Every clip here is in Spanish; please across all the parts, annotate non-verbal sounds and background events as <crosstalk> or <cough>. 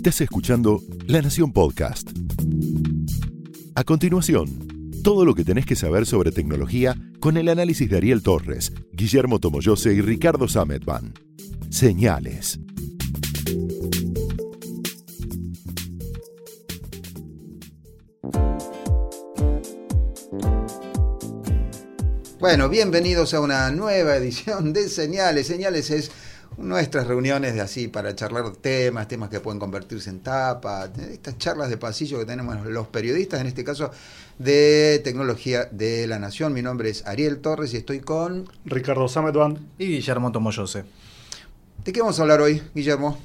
Estás escuchando La Nación Podcast. A continuación, todo lo que tenés que saber sobre tecnología con el análisis de Ariel Torres, Guillermo Tomoyose y Ricardo Sametban. Señales. Bueno, bienvenidos a una nueva edición de Señales. Señales es nuestras reuniones de así para charlar temas, temas que pueden convertirse en tapa, estas charlas de pasillo que tenemos los periodistas, en este caso de tecnología de la nación. Mi nombre es Ariel Torres y estoy con Ricardo Sametban y Guillermo Tomoyose. ¿De qué vamos a hablar hoy, Guillermo?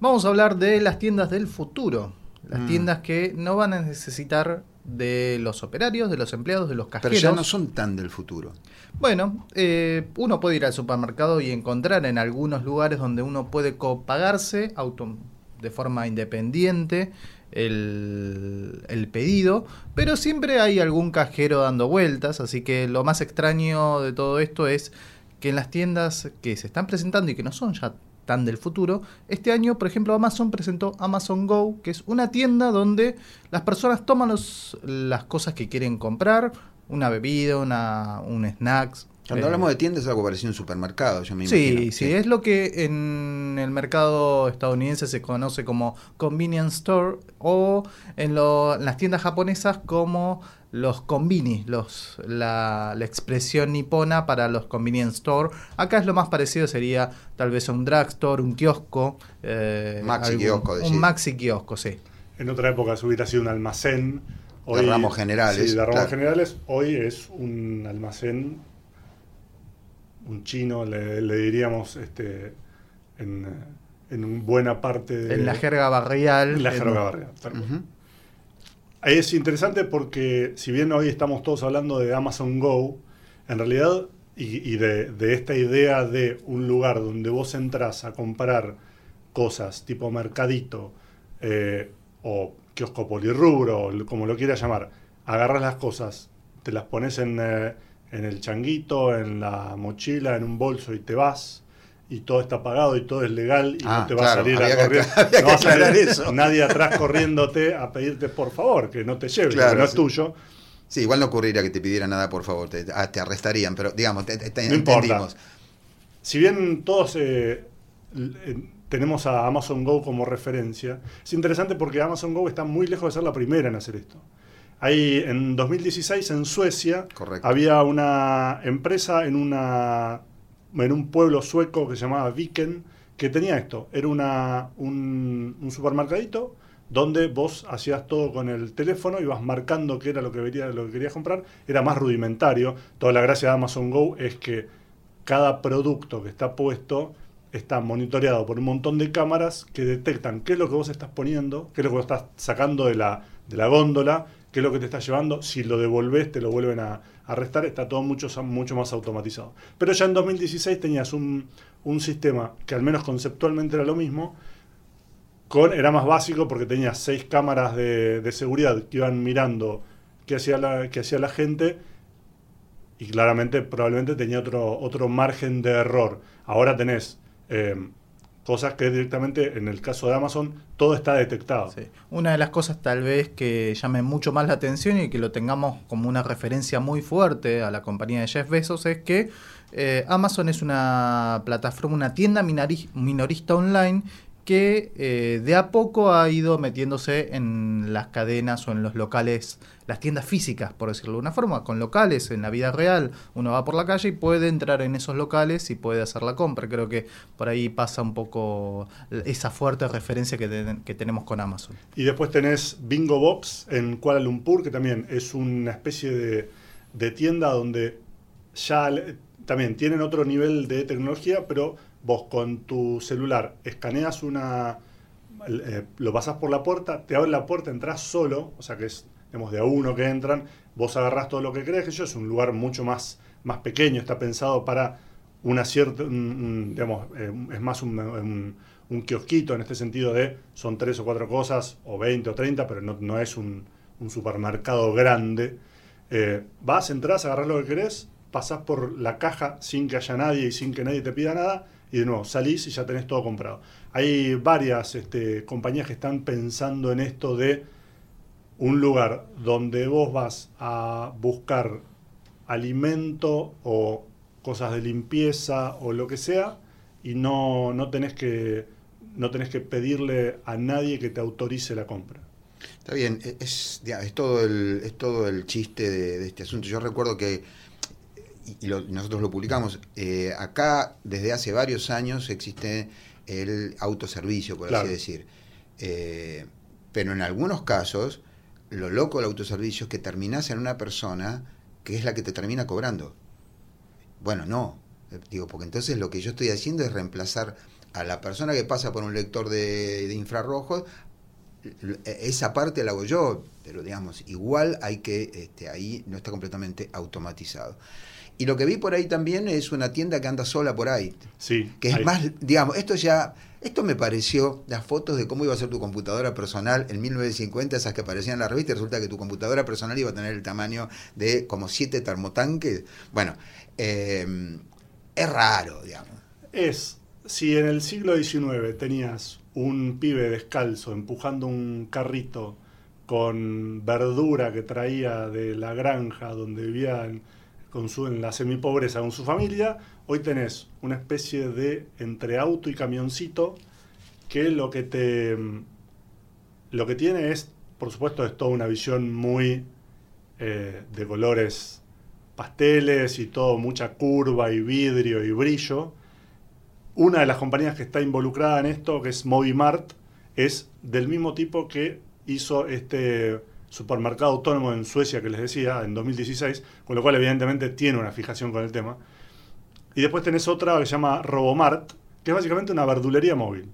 Vamos a hablar de las tiendas del futuro, las mm. tiendas que no van a necesitar de los operarios, de los empleados, de los cajeros. Pero ya no son tan del futuro. Bueno, eh, uno puede ir al supermercado y encontrar en algunos lugares donde uno puede copagarse auto, de forma independiente el, el, pedido, pero siempre hay algún cajero dando vueltas, así que lo más extraño de todo esto es que en las tiendas que se están presentando y que no son ya tan del futuro. Este año, por ejemplo, Amazon presentó Amazon Go, que es una tienda donde las personas toman las cosas que quieren comprar, una bebida, una, un snacks. Cuando eh, hablamos de tiendas es algo parecido a un supermercado, yo me imagino. Sí, sí, es lo que en el mercado estadounidense se conoce como convenience store o en, en las tiendas japonesas como los convini, los, la, expresión nipona para los convenience store. Acá es lo más parecido, sería tal vez un drugstore, un kiosco. Eh, maxi kiosco, Un maxi kiosco, sí. En otra época se hubiera sido un almacén. Hoy, de ramos generales. Sí, de ramos generales. Hoy es un almacén, un chino, le, diríamos este, en, en, buena parte de... En la jerga barrial. En la jerga barrial, es interesante porque si bien hoy estamos todos hablando de Amazon Go, en realidad, y, de, esta idea de un lugar donde vos entras a comprar cosas tipo mercadito eh, o kiosco polirrubro, como lo quieras llamar, agarras las cosas, te las pones eh, en el changuito, en la mochila, en un bolso y te vas y todo está pagado y todo es legal y no ah, te va a salir a correr. no nadie atrás corriéndote a pedirte por favor que no te lleve, que no es tuyo. Sí, igual no ocurriría que te pidiera nada por favor, te, ah, arrestarían, pero digamos, te, no entendimos. Si bien todos eh, tenemos a Amazon Go como referencia, es interesante porque Amazon Go está muy lejos de ser la primera en hacer esto. Ahí en 2016 en Suecia había una empresa en una en un pueblo sueco que se llamaba Viken, que tenía esto. Era una, un, supermercadito donde vos hacías todo con el teléfono, ibas marcando qué era lo que, lo que querías comprar, era más rudimentario. Toda la gracia de Amazon Go es que cada producto que está puesto está monitoreado por un montón de cámaras que detectan qué es lo que vos estás poniendo, qué es lo que vos estás sacando de la, de la góndola, qué es lo que te está llevando, si lo devolvés te lo vuelven a, restar, está todo mucho, mucho más automatizado. Pero ya en 2016 tenías un, sistema que al menos conceptualmente era lo mismo, con, era más básico porque tenías seis cámaras de, seguridad que iban mirando qué hacía la, la gente y claramente probablemente tenía otro, otro margen de error. Ahora tenés eh, cosas que directamente, en el caso de Amazon, todo está detectado. Una de las cosas tal vez que llame mucho más la atención y que lo tengamos como una referencia muy fuerte a la compañía de Jeff Bezos es que eh, Amazon es una plataforma, una tienda minorista online que eh, de a poco ha ido metiéndose en las cadenas o en los locales, las tiendas físicas, por decirlo de una forma, con locales en la vida real. Uno va por la calle y puede entrar en esos locales y puede hacer la compra. Creo que por ahí pasa un poco esa fuerte referencia que, tenemos con Amazon. Y después tenés Bingo Box en Kuala Lumpur, que también es una especie de, de tienda donde ya también tienen otro nivel de tecnología, pero vos con tu celular escaneas una, eh, lo pasas por la puerta, te abre la puerta, entras solo, o sea que es digamos, de a uno que entran, vos agarrás todo lo que crees, que es un lugar mucho más, más pequeño, está pensado para una cierta, digamos, eh, es más un, un, kiosquito en este sentido de son tres o cuatro cosas, o 20 o 30, pero no, no es un, supermercado grande. Eh, vas, entras, agarrás lo que querés, pasás por la caja sin que haya nadie y sin que nadie te pida nada, y de nuevo salís y ya tenés todo comprado. Hay varias este, compañías que están pensando en esto de un lugar donde vos vas a buscar alimento o cosas de limpieza o lo que sea y no, no tenés que no tenés que pedirle a nadie que te autorice la compra. Está bien, e-, es, es, todo, el, es todo el chiste de, este asunto. Yo recuerdo que, y, nosotros lo publicamos, eh, acá desde hace varios años existe el autoservicio, por así decir. Eh, pero en algunos casos, lo loco del autoservicio es que terminás en una persona que es la que te termina cobrando. Bueno, no. Digo, porque entonces lo que yo estoy haciendo es reemplazar a la persona que pasa por un lector de, de infrarrojos esa parte la hago yo, pero digamos, igual hay que, este, ahí no está completamente automatizado. Y lo que vi por ahí también es una tienda que anda sola por ahí. Sí. Que es más, digamos, esto ya, esto me pareció las fotos de cómo iba a ser tu computadora personal en 1950, esas que aparecían en la revista, y resulta que tu computadora personal iba a tener el tamaño de como siete termotanques. Bueno, eh, es raro, digamos. Es, si en el siglo XIX tenías un pibe descalzo empujando un carrito con verdura que traía de la granja donde vivían con su, en la semipobreza con su familia, hoy tenés una especie de entre auto y camioncito que lo que te lo que tiene es, por supuesto, es toda una visión muy eh, de colores pasteles y todo, mucha curva y vidrio y brillo, una de las compañías que está involucrada en esto, que es Movimart, es del mismo tipo que hizo este supermercado autónomo en Suecia que les decía en 2016, con lo cual evidentemente tiene una fijación con el tema. Y después tenés otra que se llama Robomart, que es básicamente una verdulería móvil.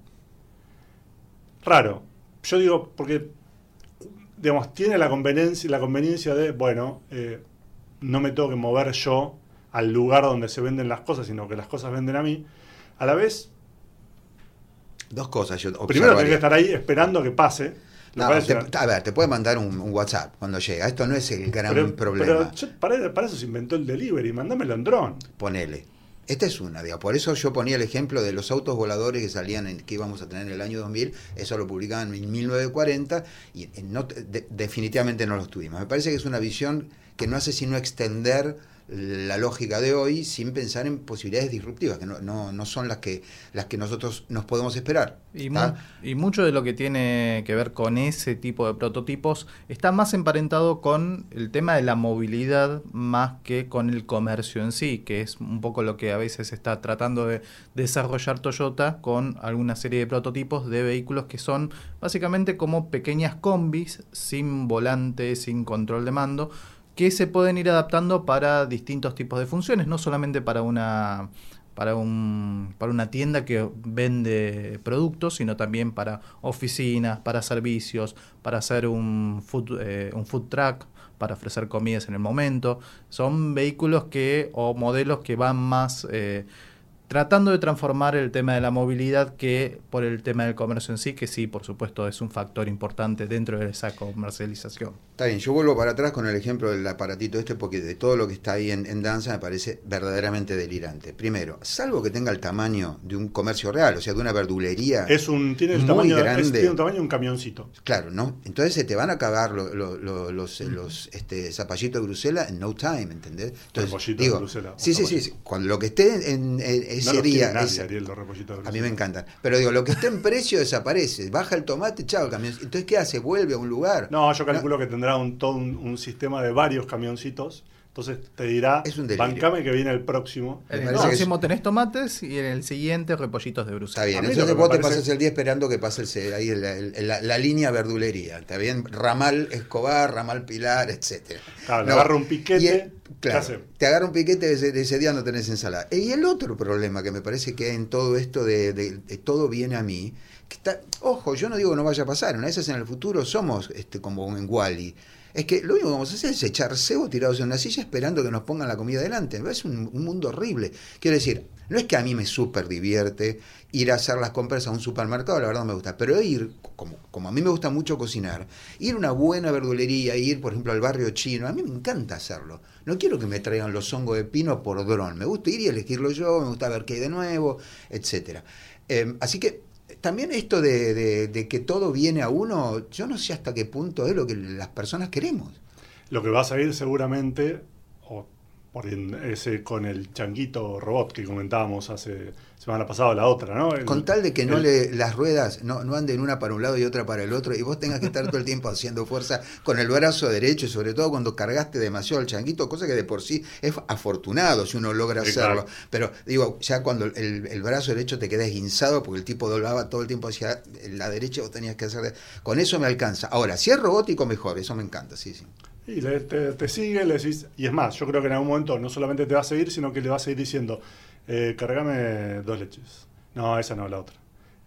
Raro. Yo digo, porque, digamos, tiene la conveniencia, la conveniencia de, bueno, eh, no me tengo que mover yo al lugar donde se venden las cosas, sino que las cosas venden a mí. A la vez... Dos cosas. Yo primero tenés que estar ahí esperando que pase. A ver, te puede mandar un, WhatsApp cuando llega. Esto no es el gran problema. Pero para, eso se inventó el delivery. Mándamelo en dron. Ponele. Esta es una, digo, por eso yo ponía el ejemplo de los autos voladores que salían en, que íbamos a tener en el año 2000, eso lo publicaban en 1940 y no, definitivamente no los tuvimos. Me parece que es una visión que no hace sino extender la lógica de hoy sin pensar en posibilidades disruptivas, que no, no, no son las que, las que nosotros nos podemos esperar. Y, y, mucho de lo que tiene que ver con ese tipo de prototipos está más emparentado con el tema de la movilidad más que con el comercio en sí, que es un poco lo que a veces está tratando de desarrollar Toyota con alguna serie de prototipos de vehículos que son básicamente como pequeñas combis sin volante, sin control de mando que se pueden ir adaptando para distintos tipos de funciones, no solamente para una para, un, para una tienda que vende productos, sino también para oficinas, para servicios, para hacer un food, eh, un food truck, para ofrecer comidas en el momento. Son vehículos que o modelos que van más eh, tratando de transformar el tema de la movilidad que por el tema del comercio en sí, que sí, por supuesto, es un factor importante dentro de esa comercialización. Está bien, yo vuelvo para atrás con el ejemplo del aparatito este, porque de todo lo que está ahí en, danza me parece verdaderamente delirante. Primero, salvo que tenga el tamaño de un comercio real, o sea, de una verdulería. Es un, tiene el tamaño, grande. tiene un tamaño de un camioncito. Claro, ¿no? Entonces se te van a cagar los, los este, zapallitos de Bruselas en no time, ¿entendés? Entonces, digo, de Bruselas. Sí, sí, sí, Cuando lo que esté en ese día. a mí me encantan. Pero digo, lo que esté en precio desaparece. Baja el tomate, chao, camión. Entonces, ¿qué hace? Vuelve a un lugar. No, yo calculo que tendrá un, todo un, sistema de varios camioncitos. Entonces te dirá, es un bancame que viene el próximo. En el próximo tenés tomates y en el siguiente repollitos de Bruselas. Está bien, entonces vos te pasas el día esperando que pase el, ahí la, línea verdulería. Está bien, ramal Escobar, ramal Pilar, etcétera. Claro, agarra un piquete. Claro, te agarra un piquete de ese, día no tenés ensalada. Y el otro problema que me parece que en todo esto de, todo viene a mí, que está, ojo, yo no digo que no vaya a pasar, una vez en el futuro somos este, como en Wally. Es que lo único que vamos a hacer es echar cebo tirados en una silla esperando que nos pongan la comida delante. Es un, un mundo horrible. Quiero decir, no es que a mí me súper divierte ir a hacer las compras a un supermercado, la verdad no me gusta, pero ir, como, como a mí me gusta mucho cocinar, ir a una buena verdulería, ir por ejemplo al barrio chino, a mí me encanta hacerlo. No quiero que me traigan los hongos de pino por dron, me gusta ir y elegirlo yo, me gusta ver qué hay de nuevo, etcétera. Eh, así que también esto de, de, que todo viene a uno, yo no sé hasta qué punto es lo que las personas queremos. Lo que va a salir seguramente, o por ese con el changuito robot que comentábamos hace semana pasada, la otra, ¿no? El- Con tal de que no el- le, las ruedas no, no anden una para un lado y otra para el otro, y vos tengas que estar todo el tiempo haciendo fuerza con el brazo derecho, y sobre todo cuando cargaste demasiado el changuito, cosa que de por sí es afortunado si uno logra hacerlo. claro. Pero digo, ya cuando el, el brazo derecho te queda esguinzado porque el tipo doblaba todo el tiempo hacia la derecha, vos tenías que hacer. de- Con eso me alcanza. Ahora, si es robótico, mejor, eso me encanta, sí, sí. Y le- te, te sigue, le decís, y es más, yo creo que en algún momento no solamente te va a seguir, sino que le va a seguir diciendo, eh, cargame dos leches. No, esa no, la otra.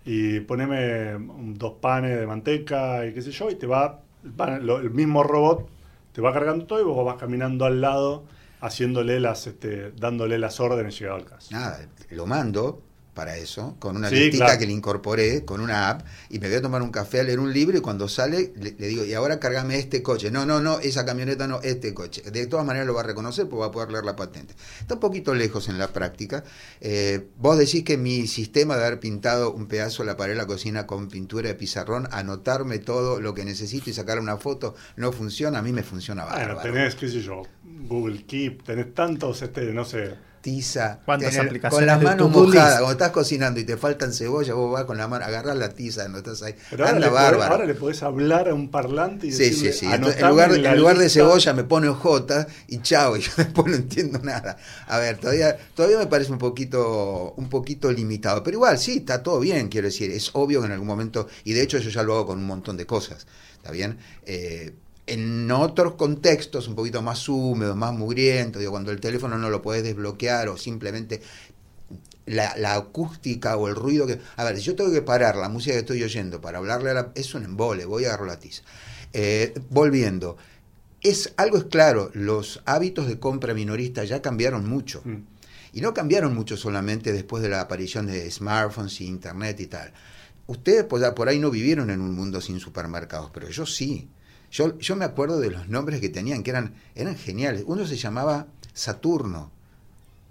Y poneme dos panes de manteca y qué sé yo, y te va, el, lo- el mismo robot te va cargando todo y vos vas caminando al lado, haciéndole las, este, dándole las órdenes llegado al caso. Nada, lo mando para eso, con una Sí, listita claro. que le incorporé, con una app, y me voy a tomar un café a leer un libro y cuando sale le, le digo, y ahora cargame este coche. No, no, no, esa camioneta no, este coche. De todas maneras lo va a reconocer porque va a poder leer la patente. Está un poquito lejos en la práctica. Eh, vos decís que mi sistema de haber pintado un pedazo de la pared de la cocina con pintura de pizarrón, anotarme todo lo que necesito y sacar una foto, no funciona, a mí me funciona Bueno, bárbaro. tenés, qué sé yo, Google Keep, tenés tantos, este, no sé, tiza. ¿Cuántas tener- aplicaciones Con las de manos to-do list? mojadas, cuando estás cocinando y te faltan cebolla, vos vas con la mano, agarrás la tiza, no estás ahí. Pero ahora Anda le, podés, ahora le podés hablar a un parlante y Sí, decirle, sí, sí. Entonces, en "Anotame lugar, de, la en lugar de lista". cebolla me pone J y chao, <laughs> y yo después no entiendo nada. A ver, todavía, todavía me parece un poquito, un poquito limitado. Pero igual, sí, está todo bien, quiero decir. Es obvio que en algún momento, y de hecho yo ya lo hago con un montón de cosas, ¿está bien? Eh, en otros contextos un poquito más húmedos, más mugrientos, digo, cuando el teléfono no lo podés desbloquear o simplemente la, la acústica o el ruido que... A ver, si yo tengo que parar la música que estoy oyendo para hablarle a la... Es un embole, voy a agarrar la tiza. Eh, volviendo, es, algo es claro, los hábitos de compra minorista ya cambiaron mucho. Mm. Y no cambiaron mucho solamente después de la aparición de smartphones y internet y tal. Ustedes pues, por ahí no vivieron en un mundo sin supermercados, pero yo sí. Yo, yo me acuerdo de los nombres que tenían, que eran, eran geniales. Uno se llamaba Saturno,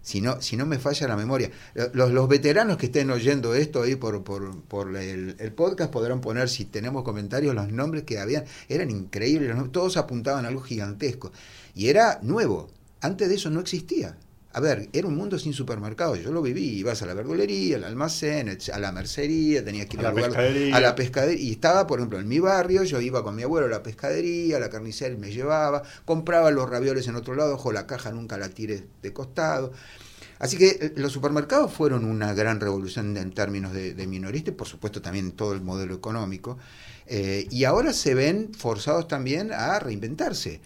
si no, si no me falla la memoria. Los, los veteranos que estén oyendo esto ahí por, por, por el, podcast podrán poner, si tenemos comentarios, los nombres que habían. Eran increíbles, todos apuntaban a algo gigantesco. Y era nuevo. Antes de eso no existía. A ver, era un mundo sin supermercados. Yo lo viví. Ibas a la verdulería, al almacén, a la mercería, tenías que ir A la lugar- pescadería. a la pescadería. Y estaba, por ejemplo, en mi barrio, yo iba con mi abuelo a la pescadería, a la carnicería me llevaba, compraba los ravioles en otro lado, ojo, la caja nunca la tires de costado. Así que eh, los supermercados fueron una gran revolución en términos de, de minorista y por supuesto también todo el modelo económico. Eh, y ahora se ven forzados también a reinventarse.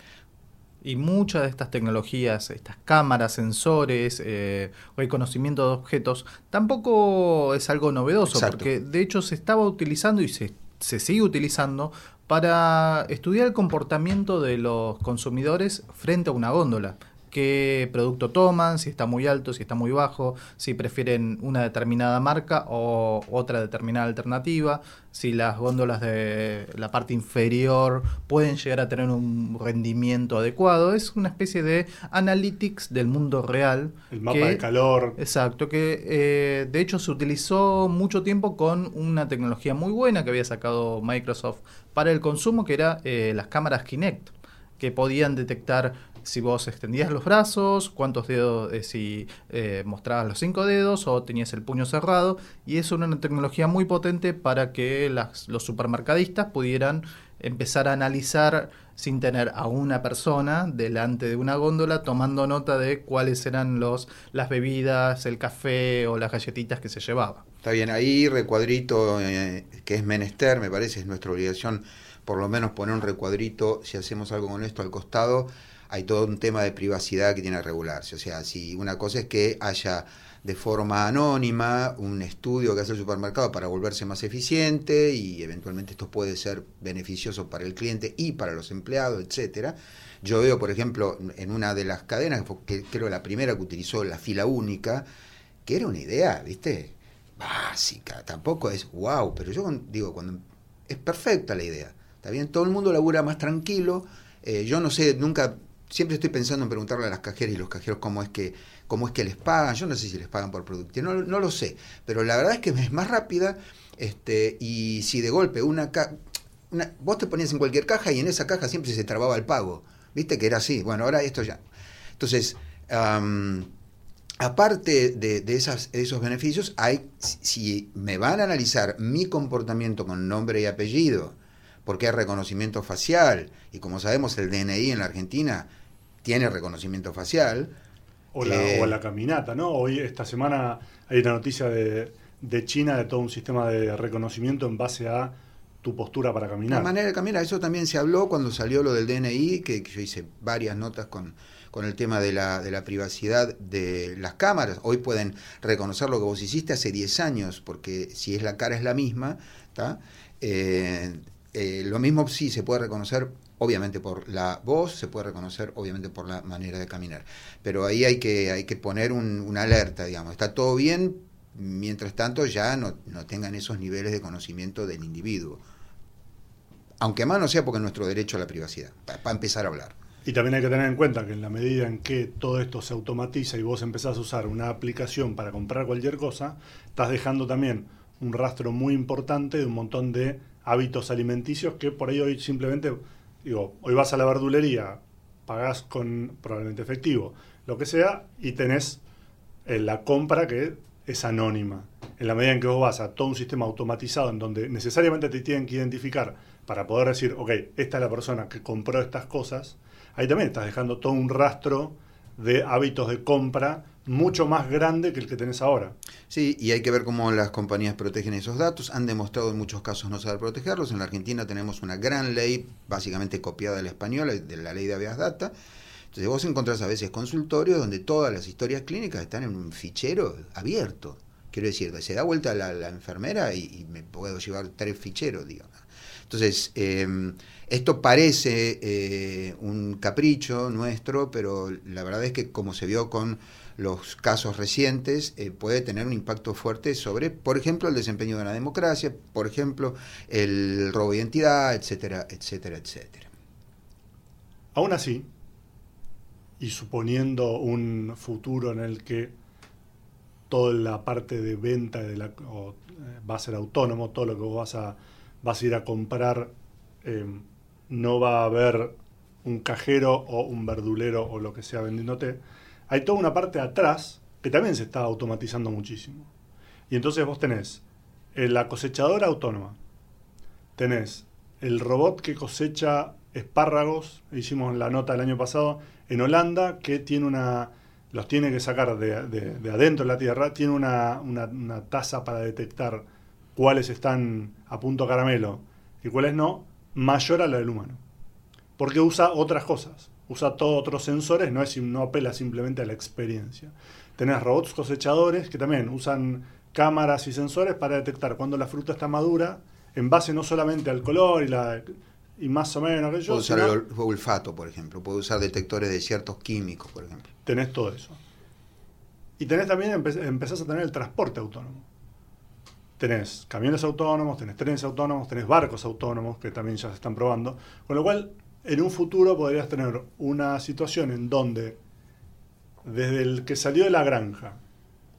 Y muchas de estas tecnologías, estas cámaras, sensores, eh, reconocimiento de objetos, tampoco es algo novedoso, Exacto. porque de hecho se estaba utilizando y se, se sigue utilizando para estudiar el comportamiento de los consumidores frente a una góndola. Qué producto toman, si está muy alto, si está muy bajo, si prefieren una determinada marca o otra determinada alternativa, si las góndolas de la parte inferior pueden llegar a tener un rendimiento adecuado. Es una especie de analytics del mundo real. El mapa que- de calor. Exacto, que eh, de hecho se utilizó mucho tiempo con una tecnología muy buena que había sacado Microsoft para el consumo, que era eh, las cámaras Kinect, que podían detectar si vos extendías los brazos, cuántos dedos, eh, si eh, mostrabas los cinco dedos o tenías el puño cerrado, y era una tecnología muy potente para que las- los supermercadistas pudieran empezar a analizar sin tener a una persona delante de una góndola tomando nota de cuáles eran los, las bebidas, el café o las galletitas que se llevaba. Está bien, ahí recuadrito eh, que es menester, me parece, es nuestra obligación por lo menos poner un recuadrito, si hacemos algo con esto al costado, hay todo un tema de privacidad que tiene que regularse. O sea, si una cosa es que haya de forma anónima un estudio que hace el supermercado para volverse más eficiente y eventualmente esto puede ser beneficioso para el cliente y para los empleados, etcétera. Yo veo, por ejemplo, en una de las cadenas, que creo la primera que utilizó la fila única, que era una idea, ¿viste? Básica, tampoco es wow, pero yo digo, cuando es perfecta la idea, está bien, todo el mundo labura más tranquilo, eh, yo no sé, nunca, siempre estoy pensando en preguntarle a las cajeras y los cajeros cómo es que cómo es que les pagan, yo no sé si les pagan por producto, no, no lo sé, pero la verdad es que es más rápida este, y si de golpe una, una, vos te ponías en cualquier caja y en esa caja siempre se trababa el pago, viste que era así, bueno, ahora esto ya. Entonces, aparte de, esas, esos beneficios, hay, si me van a analizar mi comportamiento con nombre y apellido, porque hay reconocimiento facial, y como sabemos el DNI en la Argentina tiene reconocimiento facial, o la, o la caminata, ¿no? Hoy, esta semana, hay una noticia de, de China de todo un sistema de reconocimiento en base a tu postura para caminar. La manera de caminar, eso también se habló cuando salió lo del DNI, que, yo hice varias notas con, con el tema de la, de la privacidad de las cámaras. Hoy pueden reconocer lo que vos hiciste hace 10 años, porque si es la cara es la misma, ¿está? Eh, eh, lo mismo sí se puede reconocer obviamente por la voz, se puede reconocer obviamente por la manera de caminar. Pero ahí hay que, hay que poner un, una alerta, digamos. Está todo bien, mientras tanto ya no, no tengan esos niveles de conocimiento del individuo. Aunque más no sea porque es nuestro derecho a la privacidad, para empezar a hablar. Y también hay que tener en cuenta que en la medida en que todo esto se automatiza y vos empezás a usar una aplicación para comprar cualquier cosa, estás dejando también un rastro muy importante de un montón de hábitos alimenticios que por ahí hoy simplemente Digo, hoy vas a la verdulería, pagás con probablemente efectivo, lo que sea, y tenés eh, la compra que es anónima. En la medida en que vos vas a todo un sistema automatizado en donde necesariamente te tienen que identificar para poder decir, ok, esta es la persona que compró estas cosas, ahí también estás dejando todo un rastro de hábitos de compra mucho más grande que el que tenés ahora. Sí, y hay que ver cómo las compañías protegen esos datos. Han demostrado en muchos casos no saber protegerlos. En la Argentina tenemos una gran ley, básicamente copiada de la española, de la ley de habeas data. Entonces vos encontrás a veces consultorios donde todas las historias clínicas están en un fichero abierto. Quiero decir, se da vuelta la, la enfermera y, me puedo llevar tres ficheros, digamos. Entonces, em, esto parece eh, un capricho nuestro, pero la verdad es que como se vio con los casos recientes, eh, puede tener un impacto fuerte sobre, por ejemplo, el desempeño de la democracia, por ejemplo, el robo de identidad, etcétera, etcétera, etcétera. Aún así, y suponiendo un futuro en el que toda la parte de venta de la, eh, va a ser autónomo, todo lo que vos vas a, vas a ir a comprar, eh, no va a haber un cajero o un verdulero o lo que sea vendiéndote, hay toda una parte atrás que también se está automatizando muchísimo. Y entonces vos tenés la cosechadora autónoma, tenés el robot que cosecha espárragos, hicimos la nota el año pasado, en Holanda, que tiene una, los tiene que sacar de, adentro de la tierra, tiene una, una, tasa para detectar cuáles están a punto caramelo y cuáles no, mayor a la del humano. Porque usa otras cosas usa todos otros sensores, no, es, no apela simplemente a la experiencia. Tenés robots cosechadores que también usan cámaras y sensores para detectar cuando la fruta está madura, en base no solamente al color y, la, y más o menos aquello. Puede usar el olfato, por ejemplo, puede usar detectores de ciertos químicos, por ejemplo. Tenés todo eso. Y tenés también, empezás a tener el transporte autónomo. Tenés camiones autónomos, tenés trenes autónomos, tenés barcos autónomos que también ya se están probando. Con lo cual, en un futuro podrías tener una situación en donde desde el que salió de la granja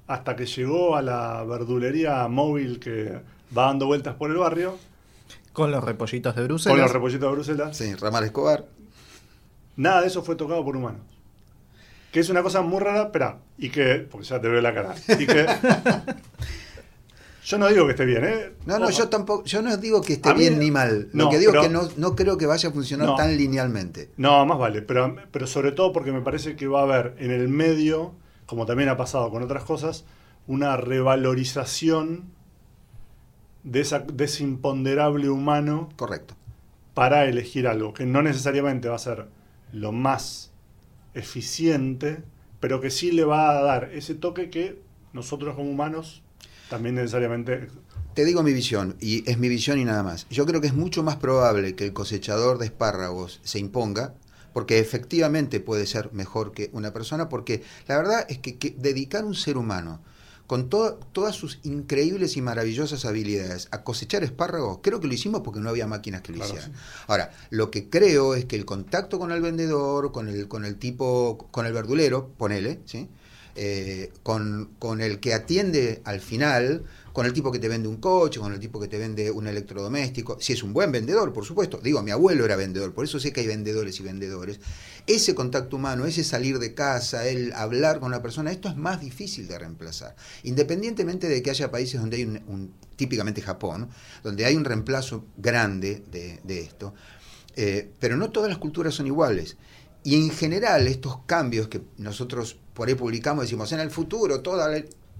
hasta que llegó a la verdulería móvil que va dando vueltas por el barrio. Con los repollitos de Bruselas. Con los repollitos de Bruselas. Sí, Ramal Escobar. Nada de eso fue tocado por humanos. Que es una cosa muy rara, espera, y que, porque ya te veo la cara, y que <laughs> Yo no digo que esté bien, ¿eh? No, no, yo tampoco, yo no digo que esté bien ni mal. Lo que digo es que no, no, creo que vaya a funcionar tan linealmente. No, más vale, pero, pero sobre todo porque me parece que va a haber en el medio, como también ha pasado con otras cosas, una revalorización de, esa, de ese imponderable humano. Correcto. Para elegir algo, que no necesariamente va a ser lo más eficiente, pero que sí le va a dar ese toque que nosotros como humanos también necesariamente... Te digo mi visión, y es mi visión y nada más. Yo creo que es mucho más probable que el cosechador de espárragos se imponga, porque efectivamente puede ser mejor que una persona, porque la verdad es que, que dedicar un ser humano con todas sus increíbles y maravillosas habilidades a cosechar espárragos, creo que lo hicimos porque no había máquinas que lo hicieran. Ahora, lo que creo es que el contacto con el vendedor, con el, con el tipo, con el verdulero, ponele, ¿sí? Eh, con, con el que atiende al final, con el tipo que te vende un coche, con el tipo que te vende un electrodoméstico, si es un buen vendedor, por supuesto. Digo, mi abuelo era vendedor, por eso sé que hay vendedores y vendedores. Ese contacto humano, ese salir de casa, el hablar con la persona, esto es más difícil de reemplazar. Independientemente de que haya países donde hay un, típicamente Japón, donde hay un reemplazo grande de, esto, eh, pero no todas las culturas son iguales. Y en general estos cambios que nosotros por ahí publicamos, decimos, en el futuro, toda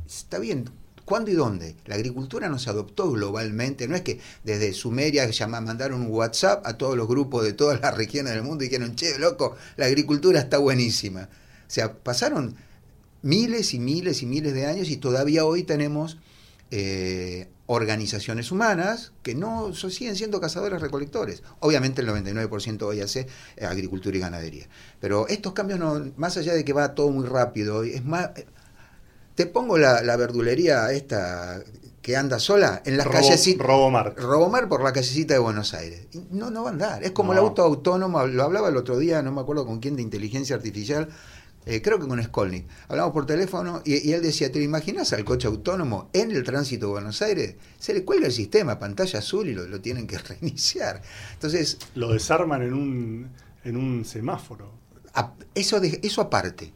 está bien, ¿Cuándo y dónde? La agricultura no se adoptó globalmente, no es que desde Sumeria mandaron un WhatsApp a todos los grupos de todas las regiones del mundo y dijeron, che, loco, la agricultura está buenísima. O sea, pasaron miles y miles y miles de años y todavía hoy tenemos eh, organizaciones humanas que no siguen siendo cazadores recolectores. Obviamente el 99% hoy hace eh, agricultura y ganadería. Pero estos cambios, no, más allá de que va todo muy rápido, es más te pongo la, verdulería esta que anda sola en las calles Robomar. Robomar por la callecita de Buenos Aires. No, no va a andar. Es como el auto autónomo, lo hablaba el otro día, no me acuerdo con quién de inteligencia artificial, eh, creo que con Skolnick. Hablamos por teléfono y, él decía, ¿te imaginas al coche autónomo en el tránsito de Buenos Aires? Se le cuelga el sistema, pantalla azul y lo, lo tienen que <laughs> reiniciar. Entonces... Lo desarman en un, en un semáforo eso, de, eso aparte,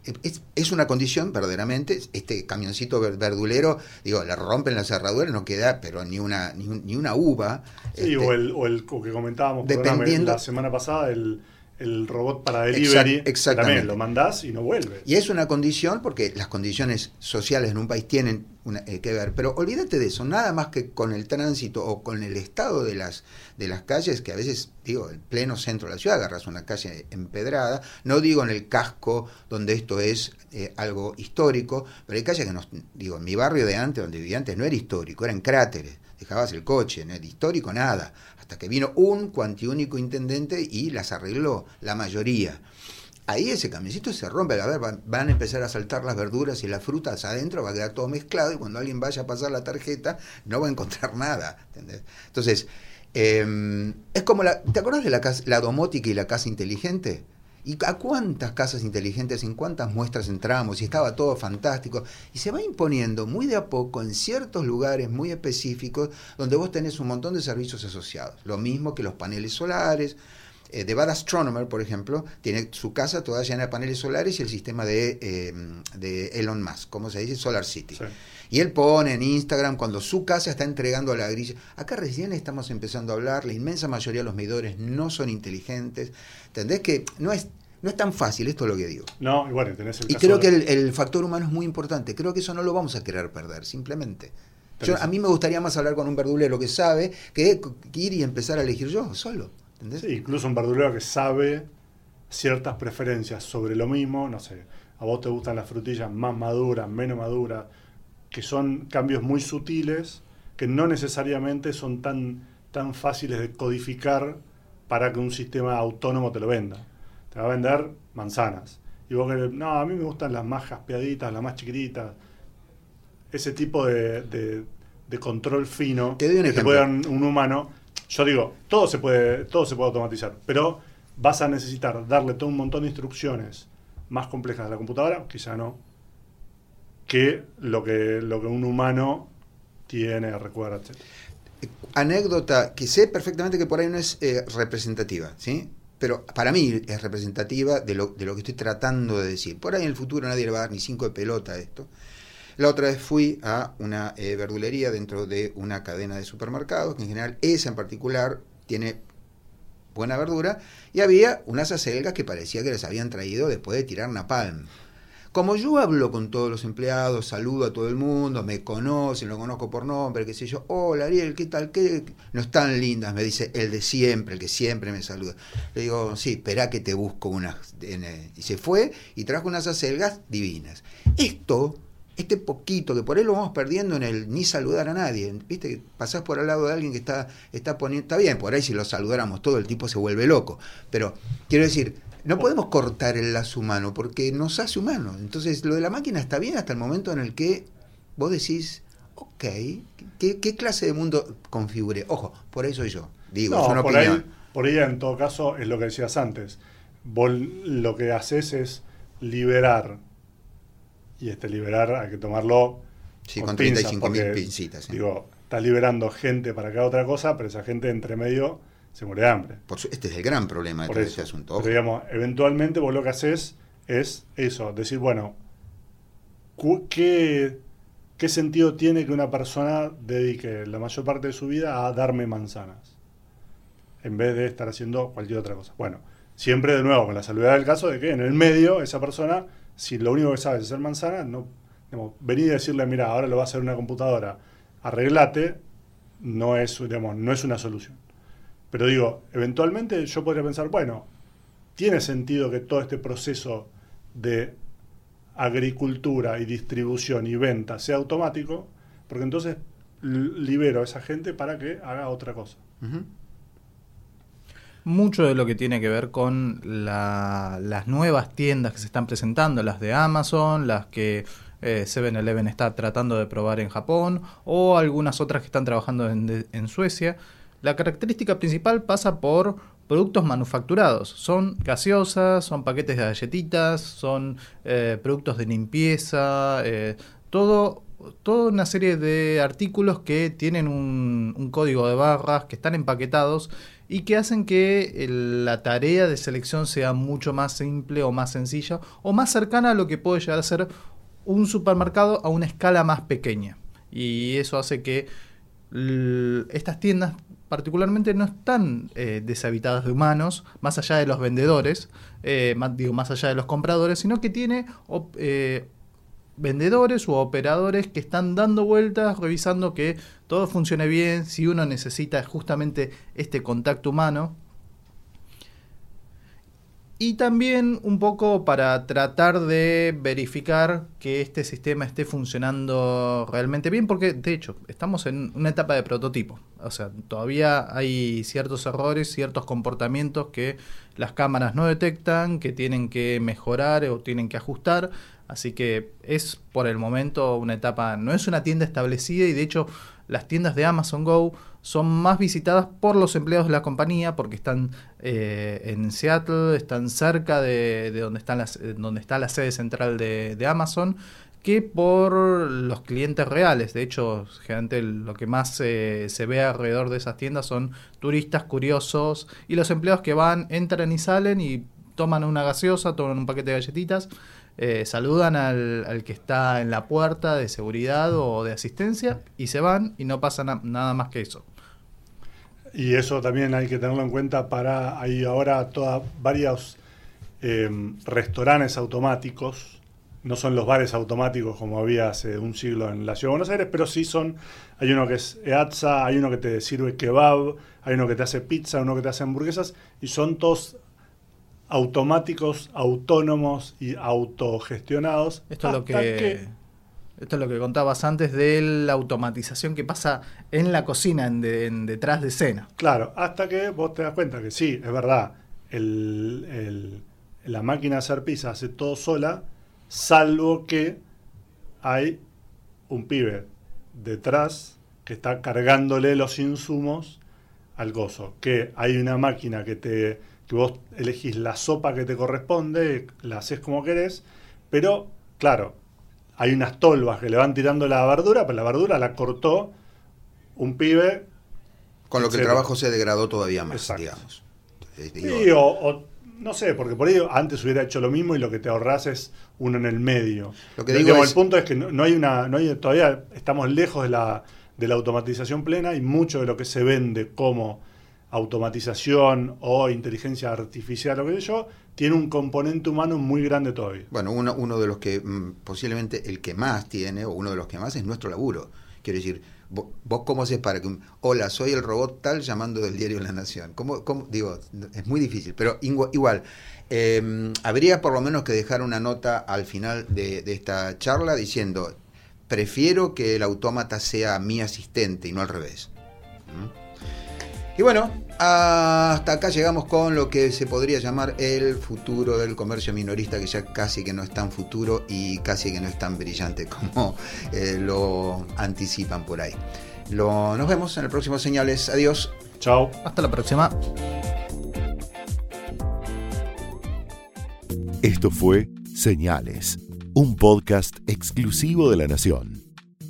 es, una condición verdaderamente, este camioncito verdulero, digo, le rompen la cerradura, no queda, pero ni una, ni, una uva. Sí, este, o, el, o, el, que comentábamos dependiendo, la semana pasada, el, el robot para delivery, exactamente. también lo mandás y no vuelve. Y es una condición, porque las condiciones sociales en un país tienen eh, que ver, pero olvídate de eso, nada más que con el tránsito o con el estado de las, de las calles, que a veces, digo, en pleno centro de la ciudad agarras una calle empedrada, no digo en el casco donde esto es eh, algo histórico, pero hay calles que no, digo, en mi barrio de antes, donde vivía antes, no era histórico, eran cráteres dejabas el coche, no era histórico nada, hasta que vino un cuantiúnico intendente y las arregló, la mayoría. Ahí ese camioncito se rompe, a ver, van, a empezar a saltar las verduras y las frutas adentro, va a quedar todo mezclado y cuando alguien vaya a pasar la tarjeta no va a encontrar <laughs> nada. Entonces, em, es como la, ¿te acuerdas de la, la domótica y la casa inteligente? ¿Y a cuántas casas inteligentes, en cuántas muestras entramos? Y estaba todo fantástico. Y se va imponiendo muy de a poco en ciertos lugares muy específicos donde vos tenés un montón de servicios asociados. Lo mismo que los paneles solares. Eh, The Bad Astronomer, por ejemplo, tiene su casa toda llena de paneles solares y el sistema de, em, de Elon Musk, como se dice? Solar City. Y él pone en Instagram cuando su casa está entregando a la grilla. Acá recién estamos empezando a hablar, la inmensa mayoría de los medidores no son inteligentes. ¿Entendés que no es no es tan fácil, esto es lo que digo. No, y bueno, tenés el Y creo que el, factor humano es muy importante. Creo que eso no lo vamos a querer perder, simplemente. a mí me gustaría más hablar con un verdulero que sabe que, ir y empezar a elegir yo solo. ¿entendés? Sí, incluso un verdulero que sabe ciertas preferencias sobre lo mismo, no sé, a vos te gustan las frutillas más maduras, menos maduras, que son cambios muy sutiles, que no necesariamente son tan, tan fáciles de codificar para que un sistema autónomo te lo venda te va a vender manzanas. Y vos que, no, a mí me gustan las más jaspeaditas, las más chiquititas. Ese tipo de, control fino te doy un que te puede dar un, humano. Yo digo, todo se puede, todo se puede automatizar, pero vas a necesitar darle todo un montón de instrucciones más complejas a la computadora, quizá no, que lo que, lo que un humano tiene, recuerda. Anécdota que sé perfectamente que por ahí no es eh, representativa, ¿sí? pero para mí es representativa de lo, de lo que estoy tratando de decir. Por ahí en el futuro nadie le va a dar ni cinco de pelota a esto. La otra vez fui a una eh, verdulería dentro de una cadena de supermercados, que en general esa en particular tiene buena verdura, y había unas acelgas que parecía que les habían traído después de tirar napalm. Como yo hablo con todos los empleados, saludo a todo el mundo, me conocen, lo conozco por nombre, qué sé yo, hola Ariel, ¿qué tal? ¿Qué? No están lindas, me dice el de siempre, el que siempre me saluda. Le digo, sí, espera que te busco unas. Y se fue y trajo unas acelgas divinas. Esto este poquito que por ahí lo vamos perdiendo en el ni saludar a nadie. Viste que pasás por al lado de alguien que está, está poniendo. Está bien, por ahí si lo saludáramos todo, el tipo se vuelve loco. Pero quiero decir, no podemos cortar el lazo humano porque nos hace humanos. Entonces, lo de la máquina está bien hasta el momento en el que vos decís, ok, ¿qué, qué clase de mundo configure? Ojo, por eso yo. Digo, es una por opinión. Ahí, por ahí, en todo caso, es lo que decías antes. Vos lo que haces es liberar. Y este liberar hay que tomarlo Sí, con, con pinzas, 35.000 porque, pincitas. sí. Digo, estás liberando gente para haga otra cosa, pero esa gente entre medio se muere de hambre. Por su- este es el gran problema de Por todo eso. este asunto. Pero digamos, eventualmente vos lo que haces es eso, decir, bueno, ¿qué, ¿qué sentido tiene que una persona dedique la mayor parte de su vida a darme manzanas? En vez de estar haciendo cualquier otra cosa. Bueno, siempre de nuevo con la salvedad del caso de que en el medio esa persona, si lo único que sabe es hacer manzanas, no, digamos, venir y decirle, mira, ahora lo va a hacer una computadora, arreglate, no es, digamos, no es una solución. Pero digo, eventualmente yo podría pensar, bueno, tiene sentido que todo este proceso de agricultura y distribución y venta sea automático, porque entonces libero a esa gente para que haga otra cosa. Mucho de lo que tiene que ver con la- las nuevas tiendas que se están presentando, las de Amazon, las que eh, 7-Eleven está tratando de probar en Japón, o algunas otras que están trabajando en, de- en Suecia. La característica principal pasa por productos manufacturados. Son gaseosas, son paquetes de galletitas, son eh, productos de limpieza, eh, todo, toda una serie de artículos que tienen un, un código de barras, que están empaquetados y que hacen que el- la tarea de selección sea mucho más simple o más sencilla o más cercana a lo que puede llegar a ser un supermercado a una escala más pequeña. Y eso hace que estas tiendas particularmente no están eh, deshabitadas de humanos, más allá de los vendedores, eh, más, digo, más allá de los compradores, sino que tiene op- eh, vendedores u operadores que están dando vueltas, revisando que todo funcione bien, si uno necesita justamente este contacto humano. Y también un poco para tratar de verificar que este sistema esté funcionando realmente bien, porque de hecho estamos en una etapa de prototipo. O sea, todavía hay ciertos errores, ciertos comportamientos que las cámaras no detectan, que tienen que mejorar o tienen que ajustar. Así que es por el momento una etapa, no es una tienda establecida y de hecho las tiendas de Amazon Go son más visitadas por los empleados de la compañía porque están eh, en Seattle, están cerca de, de donde, están las, eh, donde está la sede central de, Amazon, que por los clientes reales. De hecho, generalmente lo que más eh, se ve alrededor de esas tiendas son turistas curiosos y los empleados que van, entran y salen y toman una gaseosa, toman un paquete de galletitas, eh, saludan al, que está en la puerta de seguridad o de asistencia y se van y no pasa na- nada más que eso. Y eso también hay que tenerlo en cuenta para, hay ahora todas, varios eh, restaurantes automáticos, no son los bares automáticos como había hace un siglo en la ciudad de Buenos Aires, pero sí son, hay uno que es EATSA, hay uno que te sirve kebab, hay uno que te hace pizza, uno que te hace hamburguesas, y son todos automáticos, autónomos y autogestionados. Esto es lo hasta que, esto es lo que contabas antes de la automatización que pasa en la cocina, en, de- en detrás de escena. Claro, hasta que vos te das cuenta que sí, es verdad, la máquina de hacer pizza hace todo sola, salvo que hay un pibe detrás que está cargándole los insumos al gozo. Que hay una máquina que te que vos elegís la sopa que te corresponde, la haces como querés, pero claro, hay unas tolvas que le van tirando la verdura, pero la verdura la cortó un pibe Con lo que el trabajo se degradó todavía más, Exacto. digamos. Eh, digo, Sí, o, o no sé, porque por ahí antes hubiera hecho lo mismo y lo que te ahorras es uno en el medio. Lo que digo es- el punto es que no, no hay una, no hay, todavía estamos lejos de la, de la automatización plena y mucho de lo que se vende como automatización o inteligencia artificial o qué sé yo, tiene un componente humano muy grande todavía. Bueno, uno, uno de los que mm, posiblemente el que más tiene, o uno de los que más, es nuestro laburo. Quiero decir, vos, cómo haces para que... Hola, soy el robot tal llamando del diario La Nación. ¿Cómo? Digo, es muy difícil, pero igual, eh, habría por lo menos que dejar una nota al final de, de esta charla diciendo, prefiero que el autómata sea mi asistente y no al revés. Y bueno, hasta acá llegamos con lo que se podría llamar el futuro del comercio minorista, que ya casi que no es tan futuro y casi que no es tan brillante <laughs> como eh, lo anticipan por ahí. Lo, nos vemos en el próximo Señales. Adiós. Chao. Hasta la próxima. Esto fue Señales, un podcast exclusivo de La Nación.